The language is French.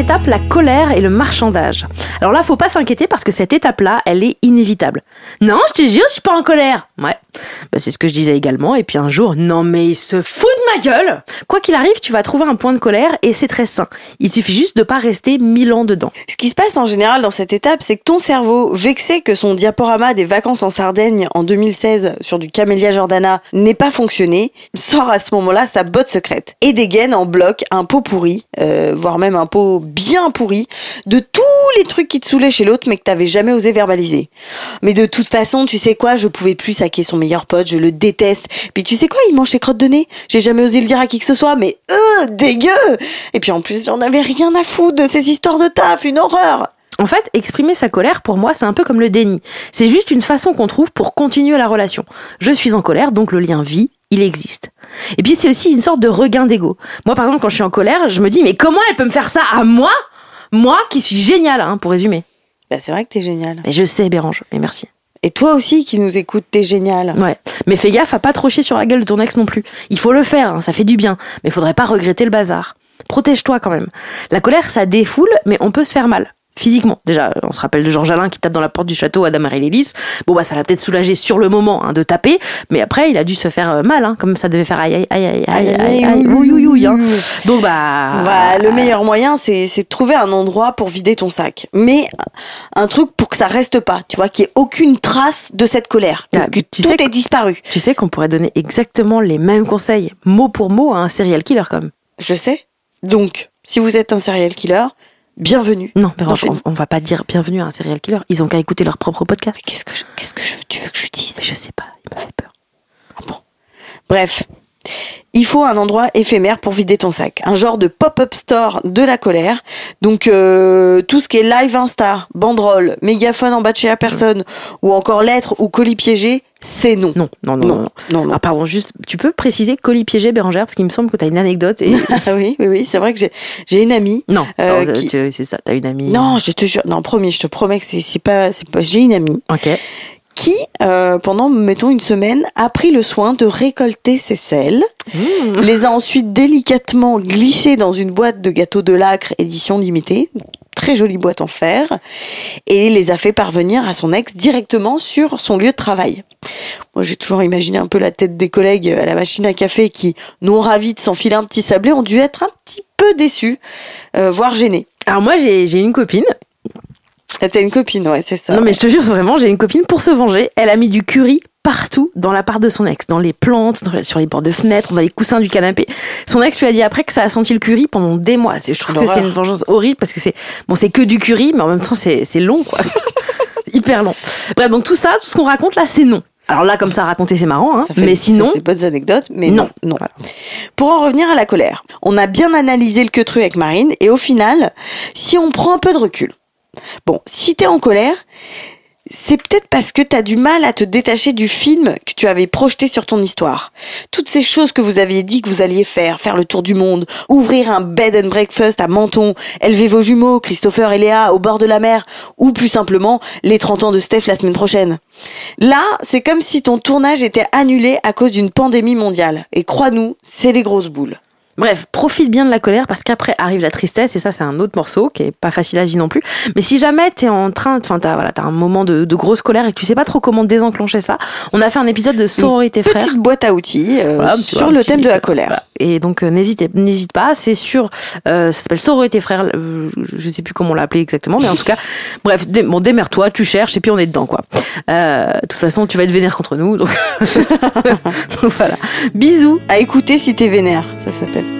Étape, la colère et le marchandage. Alors là, faut pas s'inquiéter parce que cette étape-là, elle est inévitable. Non, je te jure, je suis pas en colère. Ouais, bah, c'est ce que je disais également. Et puis un jour, non mais il se fout de ma gueule Quoi qu'il arrive, tu vas trouver un point de colère et c'est très sain. Il suffit juste de pas rester mille ans dedans. Ce qui se passe en général dans cette étape, c'est que ton cerveau, vexé que son diaporama des vacances en Sardaigne en 2016 sur du Camélia Jordana n'ait pas fonctionné, sort à ce moment-là sa botte secrète et dégaine en bloc un pot pourri, euh, voire même un pot bien pourri, de tous les trucs qui te saoulaient chez l'autre mais que t'avais jamais osé verbaliser. Mais de toute façon, tu sais quoi, je pouvais plus saquer son meilleur pote, je le déteste. Puis tu sais quoi, il mange ses crottes de nez. J'ai jamais osé le dire à qui que ce soit, mais euh, dégueu Et puis en plus, j'en avais rien à foutre de ces histoires de taf, une horreur En fait, exprimer sa colère, pour moi, c'est un peu comme le déni. C'est juste une façon qu'on trouve pour continuer la relation. Je suis en colère, donc le lien vit, il existe. Et puis c'est aussi une sorte de regain d'ego. Moi, par exemple, quand je suis en colère, je me dis, mais comment elle peut me faire ça à moi? Moi qui suis géniale, hein, pour résumer. Bah c'est vrai que t'es génial. Mais je sais, Bérange, mais merci. Et toi aussi qui nous écoutes, t'es génial. Ouais, mais fais gaffe à pas trop chier sur la gueule de ton ex non plus. Il faut le faire, hein, ça fait du bien, mais faudrait pas regretter le bazar. Protège-toi quand même. La colère, ça défoule, mais on peut se faire mal. Physiquement, déjà, on se rappelle de Georges Alain qui tape dans la porte du château à Damarie Lélis. Bon, bah, ça l'a peut-être soulagé sur le moment hein, de taper, mais après, il a dû se faire euh, mal, hein, comme ça devait faire aïe aïe aïe aïe aïe aïe aïe, ouïe, hein. Donc, bah. Bah, le meilleur moyen, c'est de trouver un endroit pour vider ton sac. Mais un truc pour que ça reste pas, tu vois, qu'il n'y ait aucune trace de cette colère, Ah, que tu tout sais que- disparu. Tu sais qu'on pourrait donner exactement les mêmes conseils, mot pour mot, à un serial killer, comme. Je sais. Donc, si vous êtes un serial killer, bienvenue. Non, Dans on, on va pas dire bienvenue à un serial killer. Ils ont qu'à écouter leur propre podcast. Qu'est-ce que je, qu'est-ce que je, tu veux que je dise? Mais je sais pas, il me fait peur. Ah bon? Bref, il faut un endroit éphémère pour vider ton sac. Un genre de pop-up store de la colère. Donc, euh, tout ce qui est live Insta, banderole, mégaphone en bas de chez la personne, ou encore lettres ou colis piégés, c'est non. Non, non, non, non. Non, non. Ah, pardon, juste, tu peux préciser colis piégé, Bérangère, parce qu'il me semble que tu as une anecdote. Et... Ah oui, oui, oui, c'est vrai que j'ai, j'ai une amie. non, Euh, qui- tu- c'est ça, t'as une amie. Non, je te jure, non, promis, je te promets que c'est, c'est pas, c'est pas, j'ai une amie Ok. Qui, euh, pendant, mettons, une semaine, a pris le soin de récolter ses sels, Mmh. les a ensuite délicatement glissés dans une boîte de gâteaux de lacre édition limitée, très jolie boîte en fer, et les a fait parvenir à son ex directement sur son lieu de travail. Moi, j'ai toujours imaginé un peu la tête des collègues à la machine à café qui, non ravis de s'enfiler un petit sablé, ont dû être un petit peu déçus, euh, voire gênés. Alors, moi, j'ai j'ai une copine. Ah, T'as une copine, ouais, c'est ça. non, mais je te jure, vraiment, j'ai une copine pour se venger. Elle a mis du curry partout dans l'appart de son ex, dans les plantes, dans- sur les bords de fenêtres, dans les coussins du canapé. Son ex lui a dit après que ça a senti le curry pendant des mois. Je trouve que c'est une vengeance horrible parce que c'est bon, c'est que du curry, mais en même temps, c'est long, quoi. Hyper long. Bref, donc tout ça, tout ce qu'on raconte là, c'est non. Alors là, comme ça, raconter, c'est marrant, hein. Ça fait- mais sinon, c'est bonnes anecdotes, mais Non. non, non. Pour en revenir à la colère, on a bien analysé le queutru avec Marine, et au final, si on prend un peu de recul, bon, si t'es en colère, c'est peut-être parce que t'as du mal à te détacher du film que tu avais projeté sur ton histoire. Toutes ces choses que vous aviez dit que vous alliez faire, faire le tour du monde, ouvrir un bed and breakfast à Menton, élever vos jumeaux, Christopher et Léa, au bord de la mer, ou plus simplement, les 30 ans de Steph la semaine prochaine. Là, c'est comme si ton tournage était annulé à cause d'une pandémie mondiale. Et crois-nous, c'est les grosses boules. Bref, profite bien de la colère parce qu'après arrive la tristesse et ça c'est un autre morceau qui est pas facile à vivre non plus. Mais si jamais t'es en train, enfin t'as voilà, t'as un moment de, de grosse colère et que tu sais pas trop comment désenclencher ça, on a fait un épisode de sororité frère. Petite boîte à outils euh, Voilà, tu vois, sur le thème de la colère. Voilà. Et donc euh, n'hésitez n'hésite pas, c'est sur euh, ça s'appelle sororité frère, euh, je sais plus comment on l'a appelé exactement mais en tout cas bref, bon démerde-toi, tu cherches et puis on est dedans quoi. Euh, de toute façon, tu vas être vénère contre nous donc Donc voilà. Bisous. À écouter si t'es vénère, ça s'appelle.